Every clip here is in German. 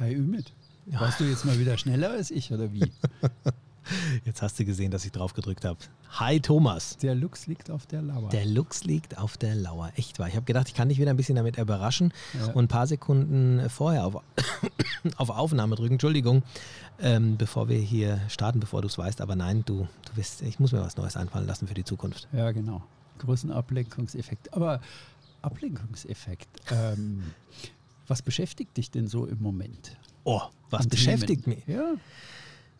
Hi Ümit. Warst du jetzt mal wieder schneller als ich oder wie? Jetzt hast du gesehen, dass ich drauf gedrückt habe. Hi Thomas. Der Lux liegt auf der Lauer. Der Lux liegt auf der Lauer. Echt wahr. Ich habe gedacht, ich kann dich wieder ein bisschen damit überraschen Ja. und ein paar Sekunden vorher auf, auf Aufnahme drücken. Entschuldigung, ähm, bevor wir hier starten, bevor du es weißt. Aber nein, du, du wirst, ich muss mir was Neues einfallen lassen für die Zukunft. Ja, genau. Großen Ablenkungseffekt. Aber Ablenkungseffekt. Ähm, was beschäftigt dich denn so im Moment? Oh, was An beschäftigt Themen? mich? Ja.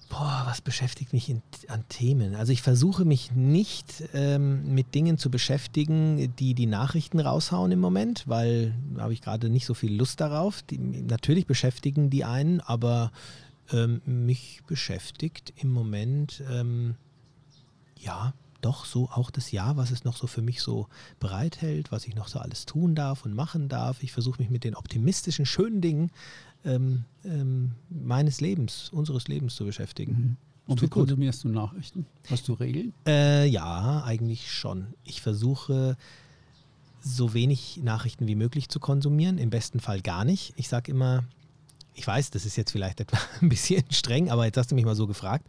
Boah, was beschäftigt mich in, an Themen? Also ich versuche mich nicht ähm, mit Dingen zu beschäftigen, die die Nachrichten raushauen im Moment, weil da habe ich gerade nicht so viel Lust darauf. Die, natürlich beschäftigen die einen, aber ähm, mich beschäftigt im Moment ähm, ja doch so auch das Jahr, was es noch so für mich so bereithält, was ich noch so alles tun darf und machen darf. Ich versuche mich mit den optimistischen, schönen Dingen ähm, ähm, meines Lebens, unseres Lebens zu beschäftigen. Und wie gut. konsumierst du Nachrichten? Hast du Regeln? Äh, ja, eigentlich schon. Ich versuche so wenig Nachrichten wie möglich zu konsumieren, im besten Fall gar nicht. Ich sage immer, ich weiß, das ist jetzt vielleicht etwa ein bisschen streng, aber jetzt hast du mich mal so gefragt.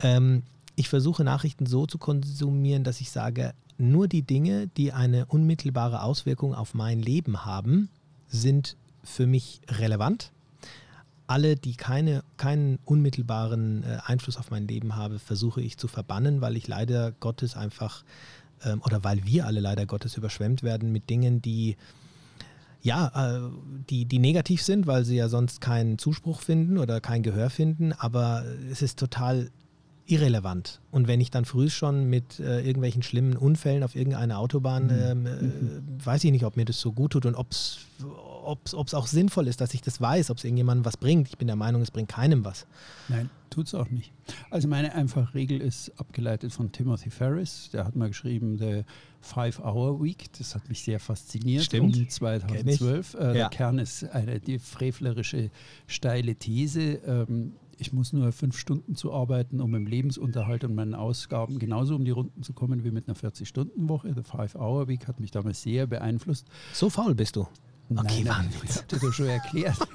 Ähm, ich versuche Nachrichten so zu konsumieren, dass ich sage, nur die Dinge, die eine unmittelbare Auswirkung auf mein Leben haben, sind für mich relevant. Alle, die keine, keinen unmittelbaren äh, Einfluss auf mein Leben haben, versuche ich zu verbannen, weil ich leider Gottes einfach ähm, oder weil wir alle leider Gottes überschwemmt werden mit Dingen, die ja, äh, die, die negativ sind, weil sie ja sonst keinen Zuspruch finden oder kein Gehör finden, aber es ist total irrelevant. Und wenn ich dann früh schon mit äh, irgendwelchen schlimmen Unfällen auf irgendeiner Autobahn, ähm, äh, weiß ich nicht, ob mir das so gut tut und ob es auch sinnvoll ist, dass ich das weiß, ob es irgendjemandem was bringt. Ich bin der Meinung, es bringt keinem was. Nein, tut's auch nicht. Also meine einfache Regel ist abgeleitet von Timothy Ferris. Der hat mal geschrieben, The Five-Hour-Week. Das hat mich sehr fasziniert. Stimmt. Um 2012. Äh, Ja. Der Kern ist eine die frevlerische, steile These. Ähm, ich muss nur fünf Stunden zu arbeiten, um im Lebensunterhalt und meinen Ausgaben genauso um die Runden zu kommen wie mit einer 40-Stunden-Woche. The Five-Hour-Week hat mich damals sehr beeinflusst. So faul bist du. Okay, Nein, nein, ich habe dir schon erklärt.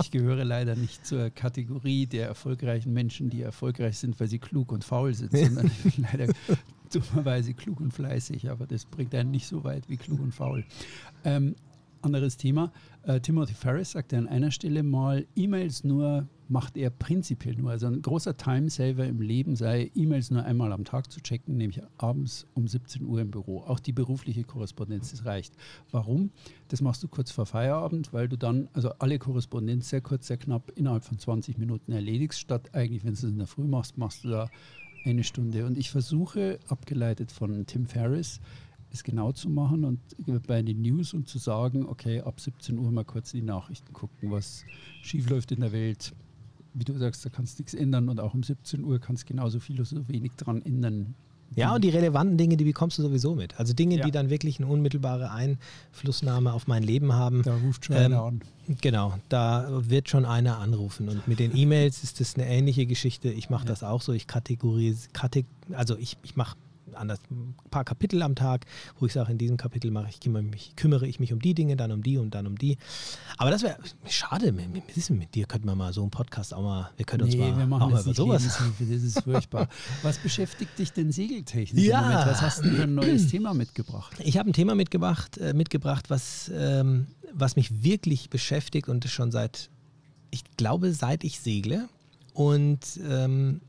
Ich gehöre leider nicht zur Kategorie der erfolgreichen Menschen, die erfolgreich sind, weil sie klug und faul sind, sondern ich bin leider dummerweise klug und fleißig, aber das bringt einen nicht so weit wie klug und faul. Ähm, anderes Thema. Äh, Timothy Ferris sagte an einer Stelle mal, E-Mails nur macht er prinzipiell nur. Also ein großer Timesaver im Leben sei, E-Mails nur einmal am Tag zu checken, nämlich abends um 17 Uhr im Büro. Auch die berufliche Korrespondenz, das reicht. Warum? Das machst du kurz vor Feierabend, weil du dann, also alle Korrespondenz sehr kurz, sehr knapp innerhalb von 20 Minuten erledigst, statt eigentlich, wenn du es in der Früh machst, machst du da eine Stunde. Und ich versuche, abgeleitet von Tim Ferriss, es genau zu machen und bei den News und zu sagen, okay, ab 17 Uhr mal kurz in die Nachrichten gucken, was schief läuft in der Welt. Wie du sagst, da kannst du nichts ändern und auch um 17 Uhr kannst du genauso viel oder so wenig dran ändern. Ja, und die relevanten Dinge, die bekommst du sowieso mit. Also Dinge, Ja. die dann wirklich eine unmittelbare Einflussnahme auf mein Leben haben. Da ruft schon Ähm, einer an. Genau, da wird schon einer anrufen. Und mit den E-Mails ist das eine ähnliche Geschichte. Ich mache Ja. das auch so. Ich kategorisiere, Kate, also ich, ich mache anders ein paar Kapitel am Tag, wo ich sage, in diesem Kapitel mache ich, kümmere, mich, kümmere ich mich um die Dinge, dann um die und dann um die. Aber das wäre schade. Mit, mit, dir könnten wir mal so einen Podcast auch mal, wir können uns Nee, mal, wir machen auch mal über sowas. Lebenshilfe, das ist furchtbar. Was beschäftigt dich denn segeltechnisch Ja. Moment? Was hast du für ein neues Thema mitgebracht? Ich habe ein Thema mitgebracht, äh, mitgebracht was, ähm, was mich wirklich beschäftigt und schon seit, ich glaube, seit ich segle. Und ähm,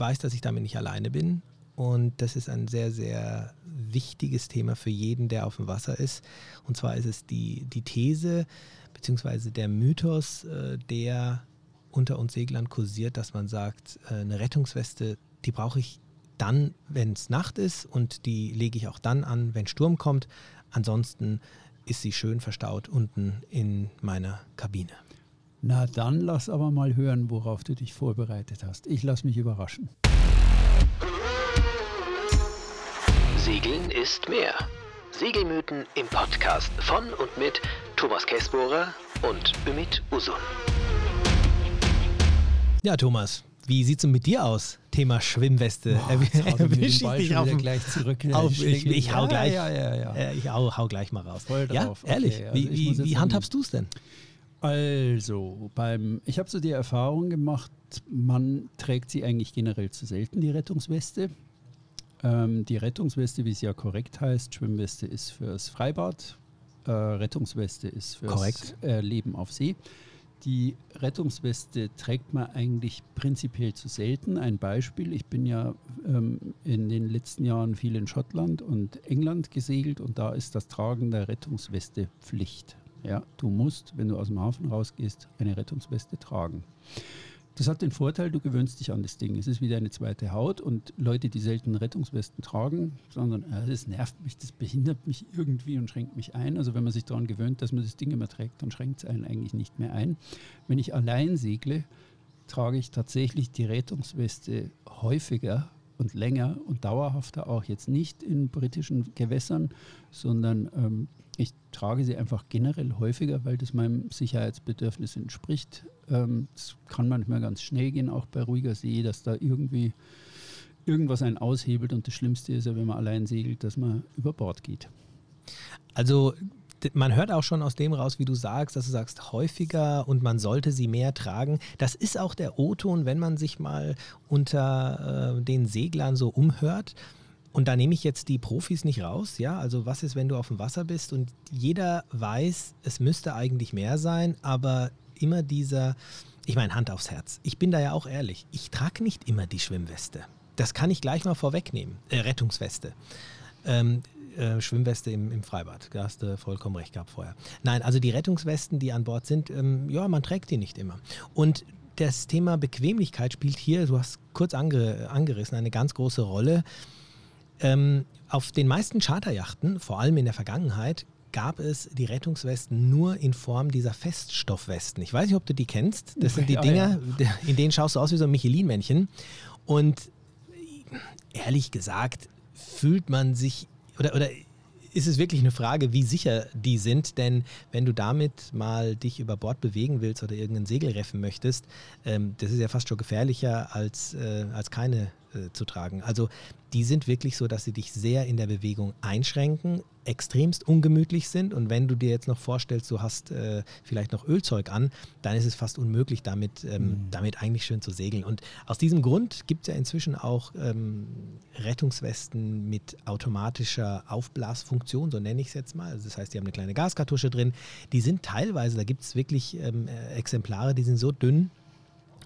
weiß, dass ich damit nicht alleine bin. Und das ist ein sehr, sehr wichtiges Thema für jeden, der auf dem Wasser ist. Und zwar ist es die, die These beziehungsweise der Mythos, äh, der unter uns Seglern kursiert, dass man sagt, äh, eine Rettungsweste, die brauche ich dann, wenn es Nacht ist und die lege ich auch dann an, wenn Sturm kommt. Ansonsten ist sie schön verstaut unten in meiner Kabine. Na, dann lass aber mal hören, worauf du dich vorbereitet hast. Ich lass mich überraschen. Segeln ist mehr. Segelmythen im Podcast von und mit Thomas Kessbohrer und Ümit Usun. Ja, Thomas, wie sieht es denn mit dir aus? Thema Schwimmweste. Boah, er Erwisch ich dich auf gleich zurück. auf, ich, ich hau gleich. Ja, ja, ja. Äh, ich hau, hau gleich mal raus. Voll ja, drauf. ehrlich. Okay, also wie wie, wie handhabst du es denn? Also, beim, ich habe so die Erfahrung gemacht, man trägt sie eigentlich generell zu selten, die Rettungsweste. Ähm, die Rettungsweste, wie es ja korrekt heißt, Schwimmweste ist fürs Freibad, äh, Rettungsweste ist fürs äh, Leben auf See. Die Rettungsweste trägt man eigentlich prinzipiell zu selten. Ein Beispiel, ich bin ja ähm, in den letzten Jahren viel in Schottland und England gesegelt und da ist das Tragen der Rettungsweste Pflicht. Ja, du musst, wenn du aus dem Hafen rausgehst, eine Rettungsweste tragen. Das hat den Vorteil, du gewöhnst dich an das Ding. Es ist wieder eine zweite Haut und Leute, die selten Rettungswesten tragen, sondern äh, das nervt mich, das behindert mich irgendwie und schränkt mich ein. Also wenn man sich daran gewöhnt, dass man das Ding immer trägt, dann schränkt es einen eigentlich nicht mehr ein. Wenn ich allein segle, trage ich tatsächlich die Rettungsweste häufiger und länger und dauerhafter auch jetzt nicht in britischen Gewässern, sondern ähm, ich trage sie einfach generell häufiger, weil das meinem Sicherheitsbedürfnis entspricht. Ähm, es ähm, kann manchmal ganz schnell gehen, auch bei ruhiger See, dass da irgendwie irgendwas einen aushebelt. Und das Schlimmste ist ja, wenn man allein segelt, dass man über Bord geht. Also man hört auch schon aus dem raus, wie du sagst, dass du sagst, häufiger und man sollte sie mehr tragen. Das ist auch der O-Ton, wenn man sich mal unter äh, den Seglern so umhört. Und da nehme ich jetzt die Profis nicht raus, ja. Also was ist, wenn du auf dem Wasser bist und jeder weiß, es müsste eigentlich mehr sein, aber immer dieser, ich meine, Hand aufs Herz. Ich bin da ja auch ehrlich. Ich trage nicht immer die Schwimmweste. Das kann ich gleich mal vorwegnehmen. Äh, Rettungsweste. Ähm, äh, Schwimmweste im, im, Freibad. Da hast du vollkommen recht gehabt vorher. Nein, also die Rettungswesten, die an Bord sind, ähm, ja, man trägt die nicht immer. Und das Thema Bequemlichkeit spielt hier, du hast kurz ange, angerissen, eine ganz große Rolle. Ähm, auf den meisten Charterjachten, vor allem in der Vergangenheit, gab es die Rettungswesten nur in Form dieser Feststoffwesten. Ich weiß nicht, ob du die kennst. Das sind die ja, Dinger, ja. in denen schaust du aus wie so ein Michelin-Männchen. Und ehrlich gesagt, fühlt man sich oder, oder ist es wirklich eine Frage, wie sicher die sind, denn wenn du damit mal dich über Bord bewegen willst oder irgendein Segel reffen möchtest, ähm, das ist ja fast schon gefährlicher als, äh, als keine äh, zu tragen. Also die sind wirklich so, dass sie dich sehr in der Bewegung einschränken, extremst ungemütlich sind und wenn du dir jetzt noch vorstellst, du hast äh, vielleicht noch Ölzeug an, dann ist es fast unmöglich, damit, ähm, mhm. damit eigentlich schön zu segeln. Und aus diesem Grund gibt es ja inzwischen auch ähm, Rettungswesten mit automatischer Aufblasfunktion, so nenne ich es jetzt mal. Also das heißt, die haben eine kleine Gaskartusche drin. Die sind teilweise, da gibt es wirklich ähm, äh, Exemplare, die sind so dünn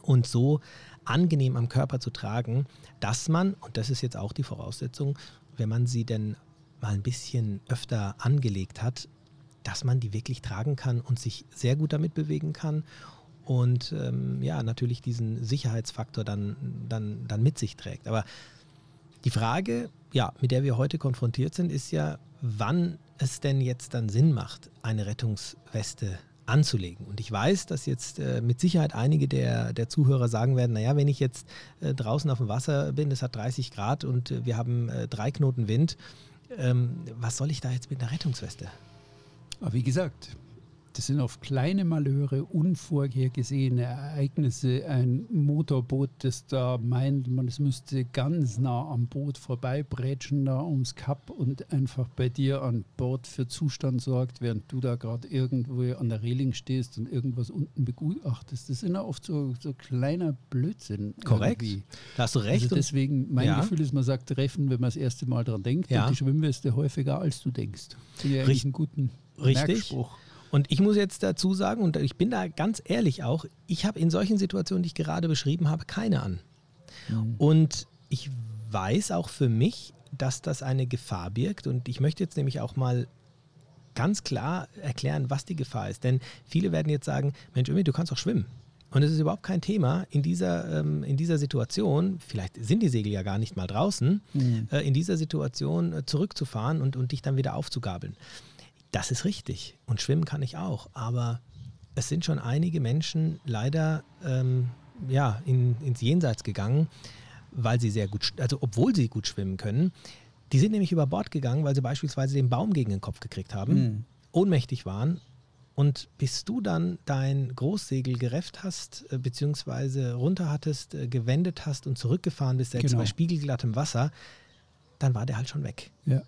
und so angenehm am Körper zu tragen, dass man, und das ist jetzt auch die Voraussetzung, wenn man sie denn mal ein bisschen öfter angelegt hat, dass man die wirklich tragen kann und sich sehr gut damit bewegen kann und ähm, ja, natürlich diesen Sicherheitsfaktor dann, dann, dann mit sich trägt. Aber die Frage, ja, mit der wir heute konfrontiert sind, ist ja, wann es denn jetzt dann Sinn macht, eine Rettungsweste anzulegen. Und ich weiß, dass jetzt äh, mit Sicherheit einige der, der Zuhörer sagen werden, naja, wenn ich jetzt äh, draußen auf dem Wasser bin, es hat 30 Grad und äh, wir haben äh, drei Knoten Wind, ähm, was soll ich da jetzt mit einer Rettungsweste? Aber wie gesagt, das sind oft kleine Malheure, unvorhergesehene Ereignisse. Ein Motorboot, das da meint, man es müsste ganz nah am Boot vorbeibrätschen, da ums Kap und einfach bei dir an Bord für Zustand sorgt, während du da gerade irgendwo an der Reling stehst und irgendwas unten begutachtest. Das sind ja oft so, so kleiner Blödsinn. Korrekt. Irgendwie. Da hast du recht. Also deswegen, mein ja. Gefühl ist, man sagt treffen, wenn man das erste Mal daran denkt, ja. und die Schwimmweste häufiger als du denkst. Ja eigentlich einen guten Richtig. Merkspruch. Und ich muss jetzt dazu sagen, und ich bin da ganz ehrlich auch, ich habe in solchen Situationen, die ich gerade beschrieben habe, keine an. Mhm. Und ich weiß auch für mich, dass das eine Gefahr birgt. Und ich möchte jetzt nämlich auch mal ganz klar erklären, was die Gefahr ist. Denn viele werden jetzt sagen, Mensch, Ömi, du kannst doch schwimmen. Und es ist überhaupt kein Thema in dieser, ähm, in dieser Situation, vielleicht sind die Segel ja gar nicht mal draußen, mhm. äh, in dieser Situation äh, zurückzufahren und, und dich dann wieder aufzugabeln. Das ist richtig. Und schwimmen kann ich auch. Aber es sind schon einige Menschen leider ähm, ja, in, ins Jenseits gegangen, weil sie sehr gut, also obwohl sie gut schwimmen können. Die sind nämlich über Bord gegangen, weil sie beispielsweise den Baum gegen den Kopf gekriegt haben, mhm. ohnmächtig waren. Und bis du dann dein Großsegel gerefft hast, äh, beziehungsweise runter hattest, äh, gewendet hast und zurückgefahren bist, selbst genau. bei spiegelglattem Wasser, dann war der halt schon weg. Ja.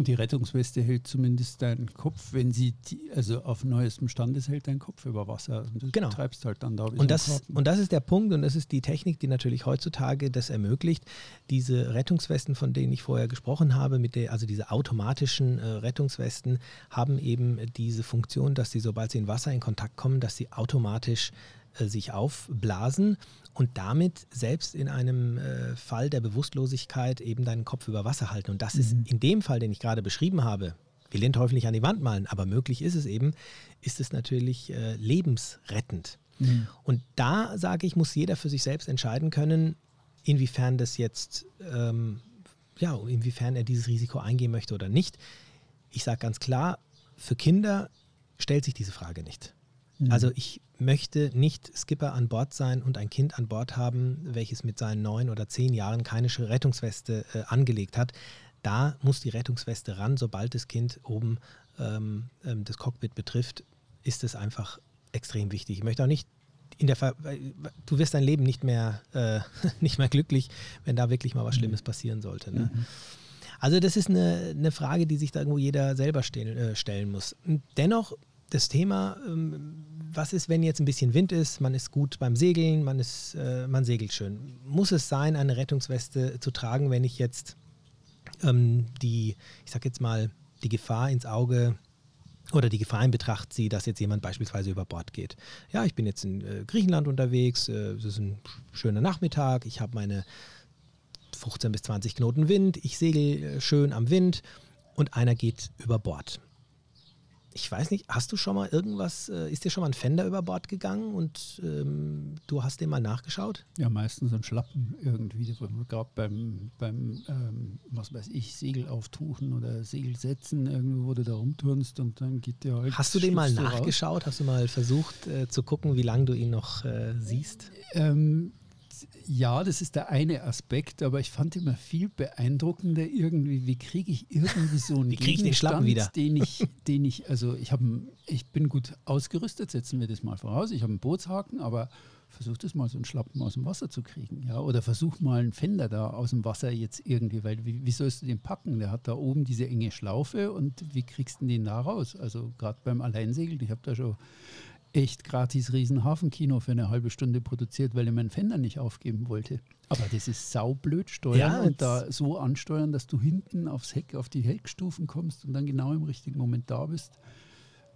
Und die Rettungsweste hält zumindest deinen Kopf, wenn sie, die, also auf neuestem Stand ist, hält dein Kopf über Wasser. Und du genau. treibst halt dann da. Und das, und das ist der Punkt und das ist die Technik, die natürlich heutzutage das ermöglicht. Diese Rettungswesten, von denen ich vorher gesprochen habe, mit der, also diese automatischen äh, Rettungswesten, haben eben diese Funktion, dass sie, sobald sie in Wasser in Kontakt kommen, dass sie automatisch sich aufblasen und damit selbst in einem äh, Fall der Bewusstlosigkeit eben deinen Kopf über Wasser halten. Und das mhm. ist in dem Fall, den ich gerade beschrieben habe, will den Teufel nicht an die Wand malen, aber möglich ist es eben, ist es natürlich äh, lebensrettend. Mhm. Und da sage ich, muss jeder für sich selbst entscheiden können, inwiefern das jetzt, ähm, ja, inwiefern er dieses Risiko eingehen möchte oder nicht. Ich sage ganz klar, für Kinder stellt sich diese Frage nicht. Mhm. Also ich möchte nicht Skipper an Bord sein und ein Kind an Bord haben, welches mit seinen neun oder zehn Jahren keine Rettungsweste äh, angelegt hat. Da muss die Rettungsweste ran, sobald das Kind oben ähm, ähm, das Cockpit betrifft, ist es einfach extrem wichtig. Ich möchte auch nicht in der Ver du wirst dein Leben nicht mehr, äh, nicht mehr glücklich, wenn da wirklich mal was mhm. Schlimmes passieren sollte. Ne? Mhm. Also das ist eine, eine Frage, die sich da irgendwo jeder selber stellen, äh, stellen muss. dennoch das Thema, ähm, was ist, wenn jetzt ein bisschen Wind ist, man ist gut beim Segeln, man, ist, äh, man segelt schön. Muss es sein, eine Rettungsweste zu tragen, wenn ich jetzt ähm, die, ich sag jetzt mal, die Gefahr ins Auge oder die Gefahr in Betracht ziehe, dass jetzt jemand beispielsweise über Bord geht. Ja, ich bin jetzt in äh, Griechenland unterwegs, äh, es ist ein schöner Nachmittag, ich habe meine 15 bis 20 Knoten Wind, ich segel schön am Wind und einer geht über Bord ich weiß nicht, hast du schon mal irgendwas, äh, ist dir schon mal ein Fender über Bord gegangen und ähm, du hast den mal nachgeschaut? Ja, meistens ein Schlappen irgendwie, gerade beim, beim ähm, was weiß ich, Segel auftuchen oder Segel setzen, irgendwo, wo du da rumturnst und dann geht der halt. Hast du den mal nachgeschaut? Raus. Hast du mal versucht äh, zu gucken, wie lange du ihn noch äh, siehst? Ähm, ja, das ist der eine Aspekt, aber ich fand immer viel beeindruckender irgendwie, wie kriege ich irgendwie so einen Gegenstand, den ich, den ich, also ich habe, ich bin gut ausgerüstet, setzen wir das mal voraus. Ich habe einen Bootshaken, aber versuch das mal so einen Schlappen aus dem Wasser zu kriegen, ja, oder versuch mal einen Fender da aus dem Wasser jetzt irgendwie, weil wie, wie sollst du den packen? Der hat da oben diese enge Schlaufe und wie kriegst du den da raus? Also gerade beim Alleinsegeln, ich habe da schon echt gratis Riesenhafenkino für eine halbe Stunde produziert, weil ich meinen Fender nicht aufgeben wollte. Aber das ist saublöd steuern ja, und da so ansteuern, dass du hinten aufs Heck, auf die Heckstufen kommst und dann genau im richtigen Moment da bist.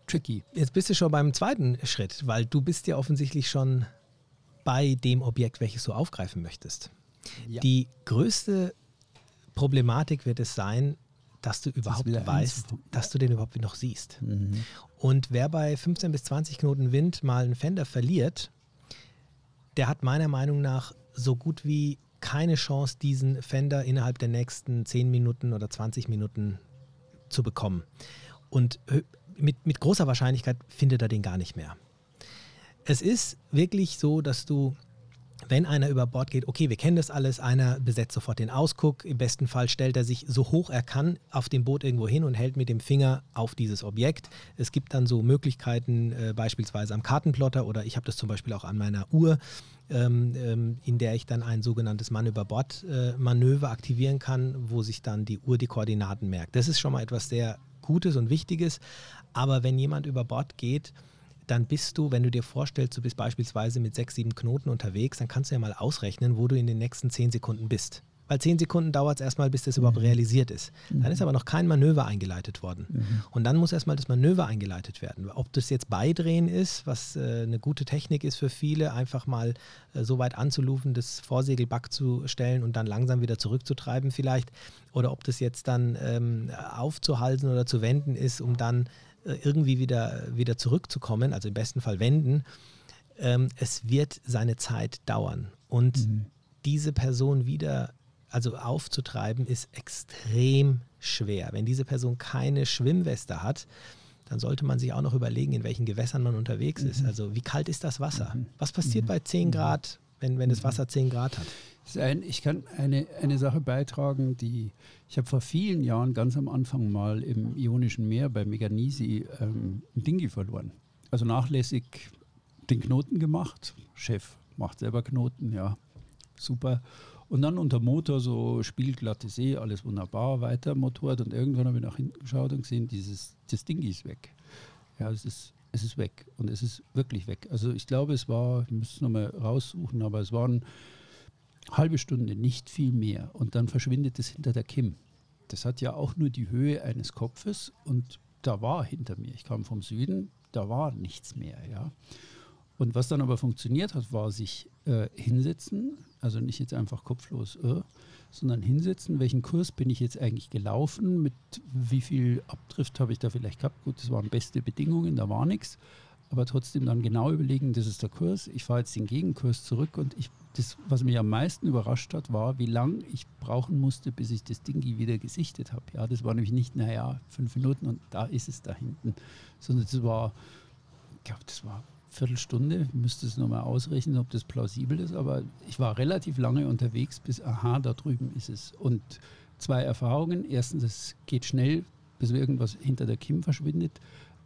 Tricky. Jetzt bist du schon beim zweiten Schritt, weil du bist ja offensichtlich schon bei dem Objekt, welches du aufgreifen möchtest. Ja. Die größte Problematik wird es sein, dass du überhaupt das weißt, dass du den überhaupt noch siehst. Mhm. Und wer bei 15 bis 20 Knoten Wind mal einen Fender verliert, der hat meiner Meinung nach so gut wie keine Chance, diesen Fender innerhalb der nächsten 10 Minuten oder 20 Minuten zu bekommen. Und mit, mit großer Wahrscheinlichkeit findet er den gar nicht mehr. Es ist wirklich so, dass du wenn einer über Bord geht, okay, wir kennen das alles, einer besetzt sofort den Ausguck, im besten Fall stellt er sich so hoch er kann auf dem Boot irgendwo hin und hält mit dem Finger auf dieses Objekt. Es gibt dann so Möglichkeiten, äh, beispielsweise am Kartenplotter oder ich habe das zum Beispiel auch an meiner Uhr, ähm, ähm, in der ich dann ein sogenanntes Mann über Bord äh, aktivieren kann, wo sich dann die Uhr die Koordinaten merkt. Das ist schon mal etwas sehr Gutes und Wichtiges, aber wenn jemand über Bord geht, dann bist du, wenn du dir vorstellst, du bist beispielsweise mit sechs, sieben Knoten unterwegs, dann kannst du ja mal ausrechnen, wo du in den nächsten zehn Sekunden bist. Weil zehn Sekunden dauert es erstmal, bis das überhaupt mhm. realisiert ist. Dann ist mhm. aber noch kein Manöver eingeleitet worden. Mhm. Und dann muss erstmal das Manöver eingeleitet werden. Ob das jetzt Beidrehen ist, was äh, eine gute Technik ist für viele, einfach mal äh, so weit anzulufen, das Vorsegelback zu stellen und dann langsam wieder zurückzutreiben vielleicht. Oder ob das jetzt dann ähm, aufzuhalten oder zu wenden ist, um dann irgendwie wieder, wieder zurückzukommen, also im besten Fall wenden, ähm, es wird seine Zeit dauern. Und mhm. diese Person wieder also aufzutreiben, ist extrem schwer. Wenn diese Person keine Schwimmweste hat, dann sollte man sich auch noch überlegen, in welchen Gewässern man unterwegs mhm. ist. Also wie kalt ist das Wasser? Mhm. Was passiert mhm. bei 10 mhm. Grad, wenn, wenn das mhm. Wasser 10 Grad hat? Ein, ich kann eine, eine Sache beitragen, die ich habe vor vielen Jahren ganz am Anfang mal im Ionischen Meer bei Meganisi ähm, ein Dingi verloren. Also nachlässig den Knoten gemacht. Chef macht selber Knoten, ja, super. Und dann unter Motor so spielglatte See, alles wunderbar, weiter Motorrad und irgendwann habe ich nach hinten geschaut und gesehen, dieses, das Ding ist weg. Ja, es ist, es ist weg und es ist wirklich weg. Also ich glaube, es war, ich muss es nochmal raussuchen, aber es waren halbe Stunde, nicht viel mehr. Und dann verschwindet es hinter der Kim. Das hat ja auch nur die Höhe eines Kopfes und da war hinter mir, ich kam vom Süden, da war nichts mehr, ja. Und was dann aber funktioniert hat, war sich äh, hinsetzen, also nicht jetzt einfach kopflos, äh, sondern hinsetzen, welchen Kurs bin ich jetzt eigentlich gelaufen, mit wie viel Abdrift habe ich da vielleicht gehabt. Gut, das waren beste Bedingungen, da war nichts, aber trotzdem dann genau überlegen, das ist der Kurs, ich fahre jetzt den Gegenkurs zurück und ich, das, was mich am meisten überrascht hat, war, wie lange ich brauchen musste, bis ich das Dingi wieder gesichtet habe. Ja, das war nämlich nicht, naja, fünf Minuten und da ist es da hinten, sondern das war, ich glaube, das war Viertelstunde, ich müsste es nochmal ausrechnen, ob das plausibel ist, aber ich war relativ lange unterwegs, bis, aha, da drüben ist es. Und zwei Erfahrungen. Erstens, es geht schnell, bis irgendwas hinter der Kim verschwindet.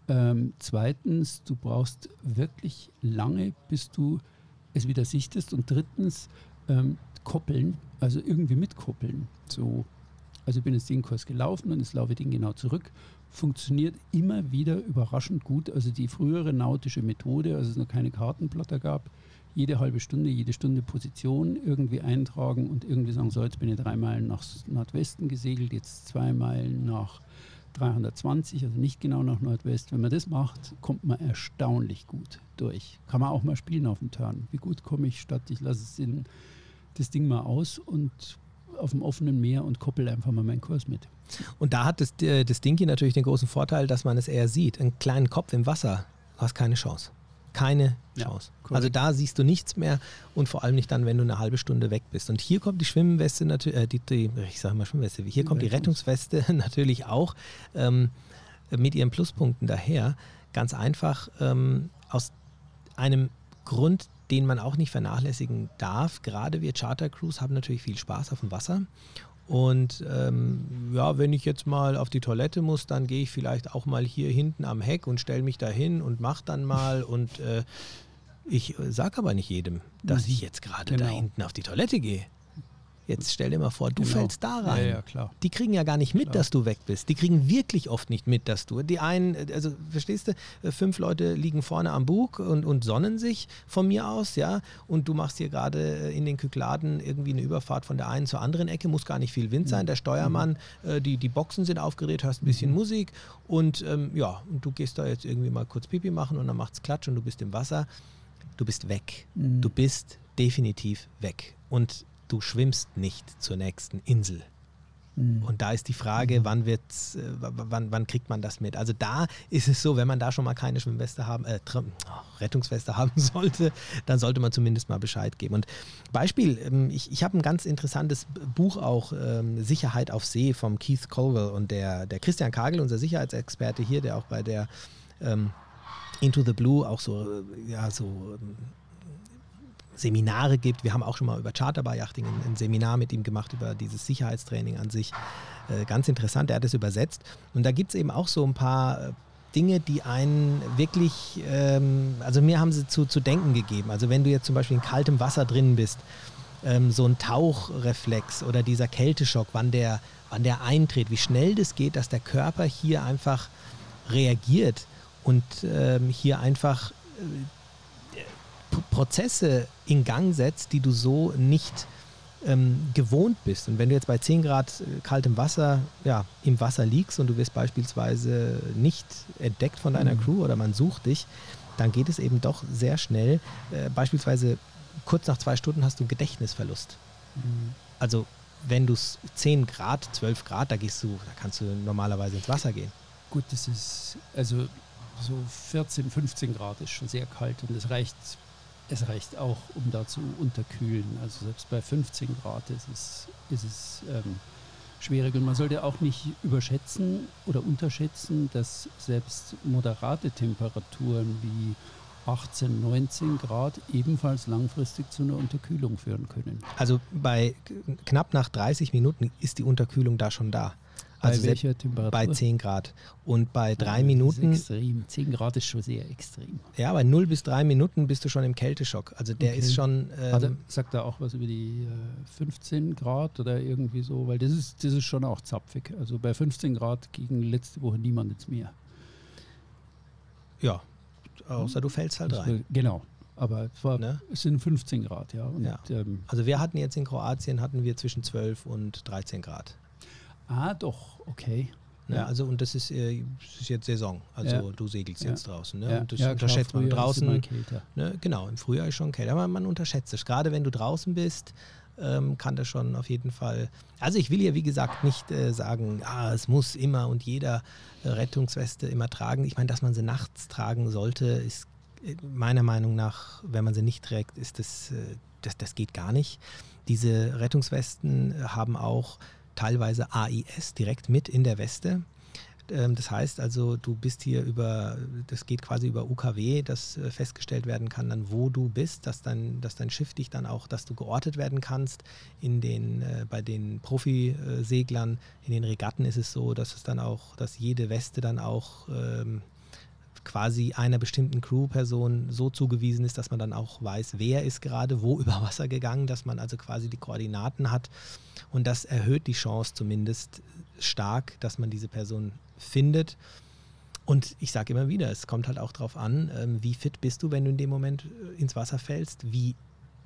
Ähm, zweitens, du brauchst wirklich lange, bis du es wieder sichtest. Und drittens, ähm, koppeln, also irgendwie mitkoppeln. So, also ich bin jetzt den Kurs gelaufen und jetzt laufe ich den genau zurück funktioniert immer wieder überraschend gut. Also die frühere nautische Methode, als es noch keine Kartenblätter gab, jede halbe Stunde, jede Stunde Position irgendwie eintragen und irgendwie sagen, so jetzt bin ich drei Meilen nach Nordwesten gesegelt, jetzt zwei Meilen nach 320, also nicht genau nach Nordwest. Wenn man das macht, kommt man erstaunlich gut durch. Kann man auch mal spielen auf dem Turn. Wie gut komme ich statt, ich lasse es in das Ding mal aus und auf dem offenen Meer und koppel einfach mal meinen Kurs mit. Und da hat das, äh, das Dinky natürlich den großen Vorteil, dass man es eher sieht. Einen kleinen Kopf im Wasser, du hast keine Chance. Keine Chance. Ja, also da siehst du nichts mehr und vor allem nicht dann, wenn du eine halbe Stunde weg bist. Und hier kommt die Schwimmweste natürlich, äh, die, die, ich sage mal Schwimmweste, hier kommt die Rettungsweste natürlich auch ähm, mit ihren Pluspunkten daher. Ganz einfach ähm, aus einem Grund, den man auch nicht vernachlässigen darf. Gerade wir Charter Crews haben natürlich viel Spaß auf dem Wasser. Und ähm, ja, wenn ich jetzt mal auf die Toilette muss, dann gehe ich vielleicht auch mal hier hinten am Heck und stelle mich da hin und mache dann mal. Und äh, ich sage aber nicht jedem, dass ich jetzt gerade genau. da hinten auf die Toilette gehe. Jetzt stell dir mal vor, du genau. fällst da rein. Ja, ja, klar. Die kriegen ja gar nicht mit, klar. dass du weg bist. Die kriegen wirklich oft nicht mit, dass du. Die einen, also verstehst du, fünf Leute liegen vorne am Bug und, und sonnen sich von mir aus, ja, und du machst hier gerade in den Kykladen irgendwie eine Überfahrt von der einen zur anderen Ecke, muss gar nicht viel Wind sein. Mhm. Der Steuermann, mhm. äh, die, die Boxen sind aufgedreht, hörst ein bisschen mhm. Musik und ähm, ja, und du gehst da jetzt irgendwie mal kurz Pipi machen und dann macht's Klatsch und du bist im Wasser. Du bist weg. Mhm. Du bist definitiv weg. Und du schwimmst nicht zur nächsten Insel. Mhm. Und da ist die Frage, mhm. wann, wird's, äh, wann, wann kriegt man das mit? Also da ist es so, wenn man da schon mal keine Schwimmweste haben, äh, Rettungsweste haben sollte, dann sollte man zumindest mal Bescheid geben. Und Beispiel, ähm, ich, ich habe ein ganz interessantes Buch auch, ähm, Sicherheit auf See vom Keith Colwell und der, der Christian Kagel, unser Sicherheitsexperte hier, der auch bei der ähm, Into the Blue auch so, äh, ja, so ähm, Seminare gibt. Wir haben auch schon mal über Charterbar-Yachting ein, ein, Seminar mit ihm gemacht, über dieses Sicherheitstraining an sich. Äh, ganz interessant, er hat es übersetzt. Und da gibt es eben auch so ein paar äh, Dinge, die einen wirklich, ähm, also mir haben sie zu, zu denken gegeben. Also wenn du jetzt zum Beispiel in kaltem Wasser drin bist, ähm, so ein Tauchreflex oder dieser Kälteschock, wann der, wann der eintritt, wie schnell das geht, dass der Körper hier einfach reagiert und ähm, hier einfach äh, Prozesse in Gang setzt, die du so nicht ähm, gewohnt bist. Und wenn du jetzt bei 10 Grad äh, kaltem Wasser ja, im Wasser liegst und du wirst beispielsweise nicht entdeckt von deiner mhm. Crew oder man sucht dich, dann geht es eben doch sehr schnell. Äh, beispielsweise kurz nach zwei Stunden hast du Gedächtnisverlust. Mhm. Also wenn du 10 Grad, 12 Grad, da gehst du, da kannst du normalerweise ins Wasser gehen. Gut, das ist also so 14, 15 Grad ist schon sehr kalt und es reicht es reicht auch, um da zu unterkühlen. Also selbst bei 15 Grad ist es, ist es ähm, schwierig. Und man sollte auch nicht überschätzen oder unterschätzen, dass selbst moderate Temperaturen wie 18, 19 Grad ebenfalls langfristig zu einer Unterkühlung führen können. Also bei knapp nach 30 Minuten ist die Unterkühlung da schon da. Bei Also welcher Temperatur? bei 10 Grad. Und bei drei das Minuten, Ist extrem. 10 Grad ist schon sehr extrem. ja, bei 0 bis 3 Minuten bist du schon im Kälteschock. Also der Okay. ist schon. Ähm, sagt er auch was über die äh, 15 Grad oder irgendwie so? Weil das ist, das ist schon auch zapfig. Also bei 15 Grad gegen letzte Woche niemand ins Meer. ja, außer du fällst halt Das rein. Genau. Aber es, war, Ne? es sind 15 Grad, ja. Und, Ja. Ähm, Also wir hatten jetzt in Kroatien hatten wir zwischen 12 und 13 Grad. Ah, doch, okay. Ne? Ja. Also und das ist, äh, das ist jetzt Saison. Also Ja. du segelst jetzt draußen. Ne? Ja, und das ja, klar, unterschätzt man draußen. Ne? Genau, im Frühjahr ist schon kälter, aber man unterschätzt es. Gerade wenn du draußen bist, ähm, kann das schon auf jeden Fall. Also ich will ja wie gesagt nicht äh, sagen, ah, es muss immer und jeder äh, Rettungsweste immer tragen. Ich meine, dass man sie nachts tragen sollte, ist äh, meiner Meinung nach, wenn man sie nicht trägt, ist das, äh, das, das geht gar nicht. Diese Rettungswesten haben auch teilweise AIS direkt mit in der Weste. Ähm, Das heißt also, du bist hier über, das geht quasi über UKW, dass äh, festgestellt werden kann, dann wo du bist, dass dein, dass dein Schiff dich dann auch, dass du geortet werden kannst. In den, äh, bei den Profiseglern, in den Regatten ist es so, dass es dann auch, dass jede Weste dann auch ähm, quasi einer bestimmten Crewperson so zugewiesen ist, dass man dann auch weiß, wer ist gerade wo über Wasser gegangen, dass man also quasi die Koordinaten hat. Und das erhöht die Chance zumindest stark, dass man diese Person findet. Und ich sage immer wieder, es kommt halt auch darauf an, ähm, wie fit bist du, wenn du in dem Moment äh, ins Wasser fällst, wie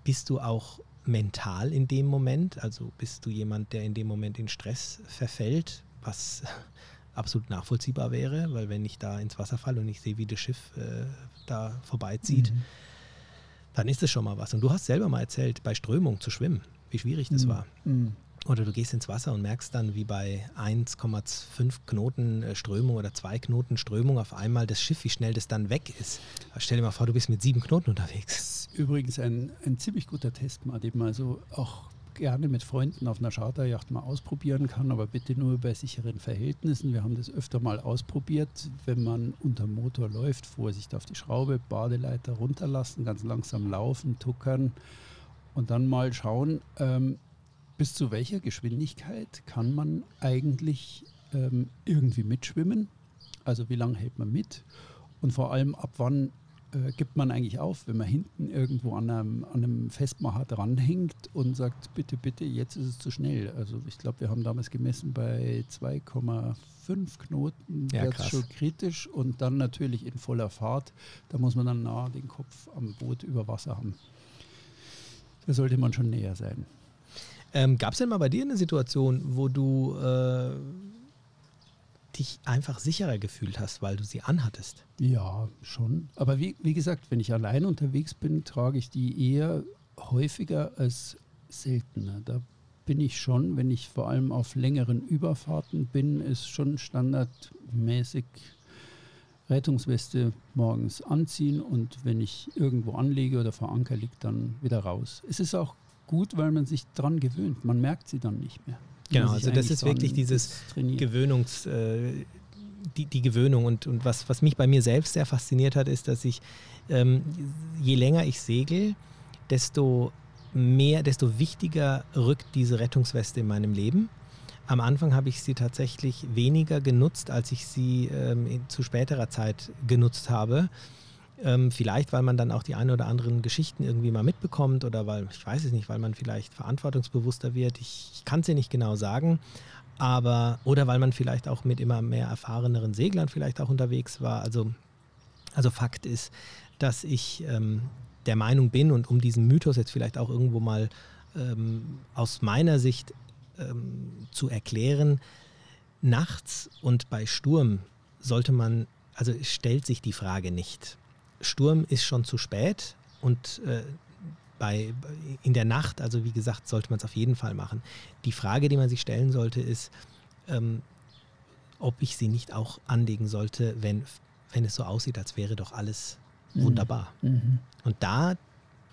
bist du auch mental in dem Moment, also bist du jemand, der in dem Moment in Stress verfällt, was absolut nachvollziehbar wäre, weil wenn ich da ins Wasser falle und ich sehe, wie das Schiff äh, da vorbeizieht, Mhm. dann ist es schon mal was. Und du hast selber mal erzählt, bei Strömung zu schwimmen, wie schwierig das Mhm. war. Mhm. Oder du gehst ins Wasser und merkst dann, wie bei 1,5 Knoten äh, Strömung oder 2 Knoten Strömung auf einmal das Schiff, wie schnell das dann weg ist. Stell dir mal vor, du bist mit 7 Knoten unterwegs. Das ist übrigens ein, ein ziemlich guter Test, mal, den man so auch gerne mit Freunden auf einer Charterjacht mal ausprobieren kann, aber bitte nur bei sicheren Verhältnissen. Wir haben das öfter mal ausprobiert, wenn man unter Motor läuft, Vorsicht auf die Schraube, Badeleiter runterlassen, ganz langsam laufen, tuckern und dann mal schauen, ähm, bis zu welcher Geschwindigkeit kann man eigentlich ähm, irgendwie mitschwimmen. Also wie lange hält man mit und vor allem ab wann äh, gibt man eigentlich auf, wenn man hinten irgendwo an einem, an einem Festmacher dranhängt und sagt, bitte, bitte, jetzt ist es zu schnell. Also ich glaube, wir haben damals gemessen bei 2,5 Knoten, Ja, krass. schon kritisch und dann natürlich in voller Fahrt. Da muss man dann nah den Kopf am Boot über Wasser haben. Da sollte man schon näher sein. Ähm, Gab es denn mal bei dir eine Situation, wo du äh, dich einfach sicherer gefühlt hast, weil du sie anhattest? Ja, schon. Aber wie, wie gesagt, wenn ich allein unterwegs bin, trage ich die eher häufiger als seltener. Da bin ich schon, wenn ich vor allem auf längeren Überfahrten bin, ist schon standardmäßig Rettungsweste morgens anziehen und wenn ich irgendwo anlege oder vor Anker liegt, dann wieder raus. Es ist auch gut, weil man sich dran gewöhnt. Man merkt sie dann nicht mehr. Genau, also das ist wirklich dieses. Gewöhnungs, äh, die, die Gewöhnung. Und, und was, was mich bei mir selbst sehr fasziniert hat, ist, dass ich, ähm, je länger ich segel, desto mehr, desto wichtiger rückt diese Rettungsweste in meinem Leben. Am Anfang habe ich sie tatsächlich weniger genutzt, als ich sie ähm, zu späterer Zeit genutzt habe. Ähm, vielleicht, weil man dann auch die ein oder anderen Geschichten irgendwie mal mitbekommt oder weil, ich weiß es nicht, weil man vielleicht verantwortungsbewusster wird. Ich, ich kann es dir nicht genau sagen. Aber, oder weil man vielleicht auch mit immer mehr erfahreneren Seglern vielleicht auch unterwegs war. Also, also Fakt ist, dass ich ähm, der Meinung bin und um diesen Mythos jetzt vielleicht auch irgendwo mal ähm, aus meiner Sicht ähm, zu erklären, nachts und bei Sturm sollte man, also stellt sich die Frage nicht. Sturm ist schon zu spät und äh, bei, in der Nacht, also wie gesagt, sollte man es auf jeden Fall machen. Die Frage, die man sich stellen sollte, ist, ähm, ob ich sie nicht auch anlegen sollte, wenn, wenn es so aussieht, als wäre doch alles Mhm. wunderbar. Mhm. Und da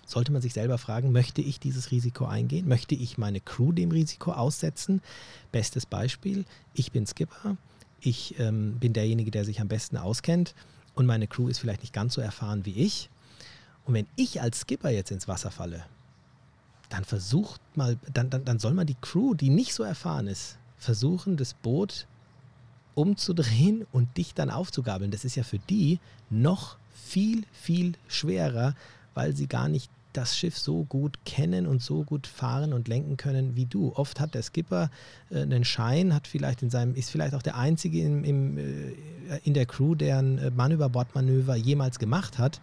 sollte man sich selber fragen, möchte ich dieses Risiko eingehen? Möchte ich meine Crew dem Risiko aussetzen? Bestes Beispiel, ich bin Skipper, ich ähm, bin derjenige, der sich am besten auskennt und meine Crew ist vielleicht nicht ganz so erfahren wie ich. Und wenn ich als Skipper jetzt ins Wasser falle, dann versucht mal, dann, dann, dann soll mal die Crew, die nicht so erfahren ist, versuchen, das Boot umzudrehen und dich dann aufzugabeln. Das ist ja für die noch viel, viel schwerer, weil sie gar nicht das Schiff so gut kennen und so gut fahren und lenken können wie du. Oft hat der Skipper äh, einen Schein, hat vielleicht in seinem, ist vielleicht auch der einzige im, im, äh, in der Crew, der ein äh, Mann über Bordmanöver jemals gemacht hat.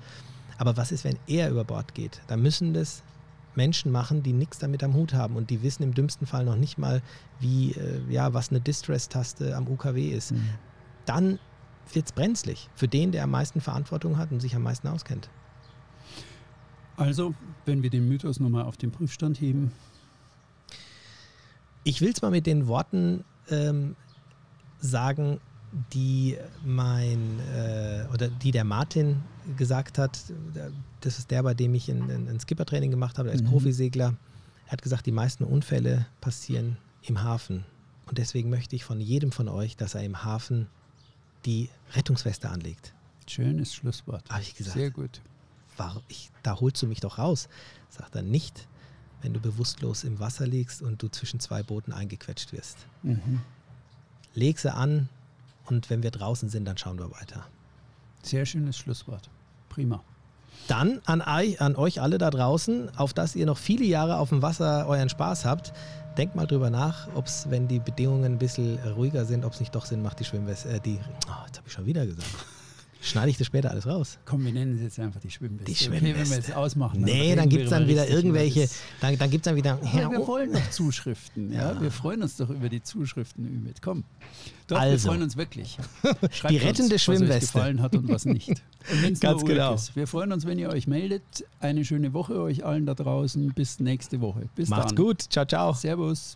Aber was ist, wenn er über Bord geht? Da müssen das Menschen machen, die nichts damit am Hut haben und die wissen im dümmsten Fall noch nicht mal, wie, äh, ja, was eine Distress-Taste am UKW ist. Mhm. Dann wird es brenzlig für den, der am meisten Verantwortung hat und sich am meisten auskennt. Also, wenn wir den Mythos nochmal auf den Prüfstand heben. Ich will es mal mit den Worten ähm, sagen, die mein äh, oder die der Martin gesagt hat. Das ist der, bei dem ich ein, ein Skippertraining gemacht habe, als mhm. Profisegler. Er hat gesagt, die meisten Unfälle passieren im Hafen. Und deswegen möchte ich von jedem von euch, dass er im Hafen die Rettungsweste anlegt. Schönes Schlusswort. Habe ich gesagt. Sehr gut war, ich, da holst du mich doch raus. Sagt er nicht, wenn du bewusstlos im Wasser liegst und du zwischen zwei Booten eingequetscht wirst. Mhm. Leg sie an und wenn wir draußen sind, dann schauen wir weiter. Sehr schönes Schlusswort. Prima. Dann an, an euch alle da draußen, auf dass ihr noch viele Jahre auf dem Wasser euren Spaß habt. Denkt mal drüber nach, ob es, wenn die Bedingungen ein bisschen ruhiger sind, ob es nicht doch Sinn macht, die Schwimmweste, äh, die, oh, jetzt habe ich schon wieder gesagt. Schneide ich das später alles raus? Komm, wir nennen es jetzt einfach die Schwimmweste. Die Schwimmweste. Okay, wenn wir es ausmachen. Nee, dann gibt es dann wieder irgendwelche, dann, dann gibt es dann wieder... Ja, wir wollen doch Zuschriften, ja? ja? Wir freuen uns doch über die Zuschriften, Ümit. Komm. Doch, also. wir freuen uns wirklich. Schreibt die rettende uns, Schwimmweste. Was euch gefallen hat und was nicht. Und Ganz genau. ist. Wir freuen uns, wenn ihr euch meldet. Eine schöne Woche euch allen da draußen. Bis nächste Woche. Bis Macht's dann. gut. Ciao, ciao. Servus.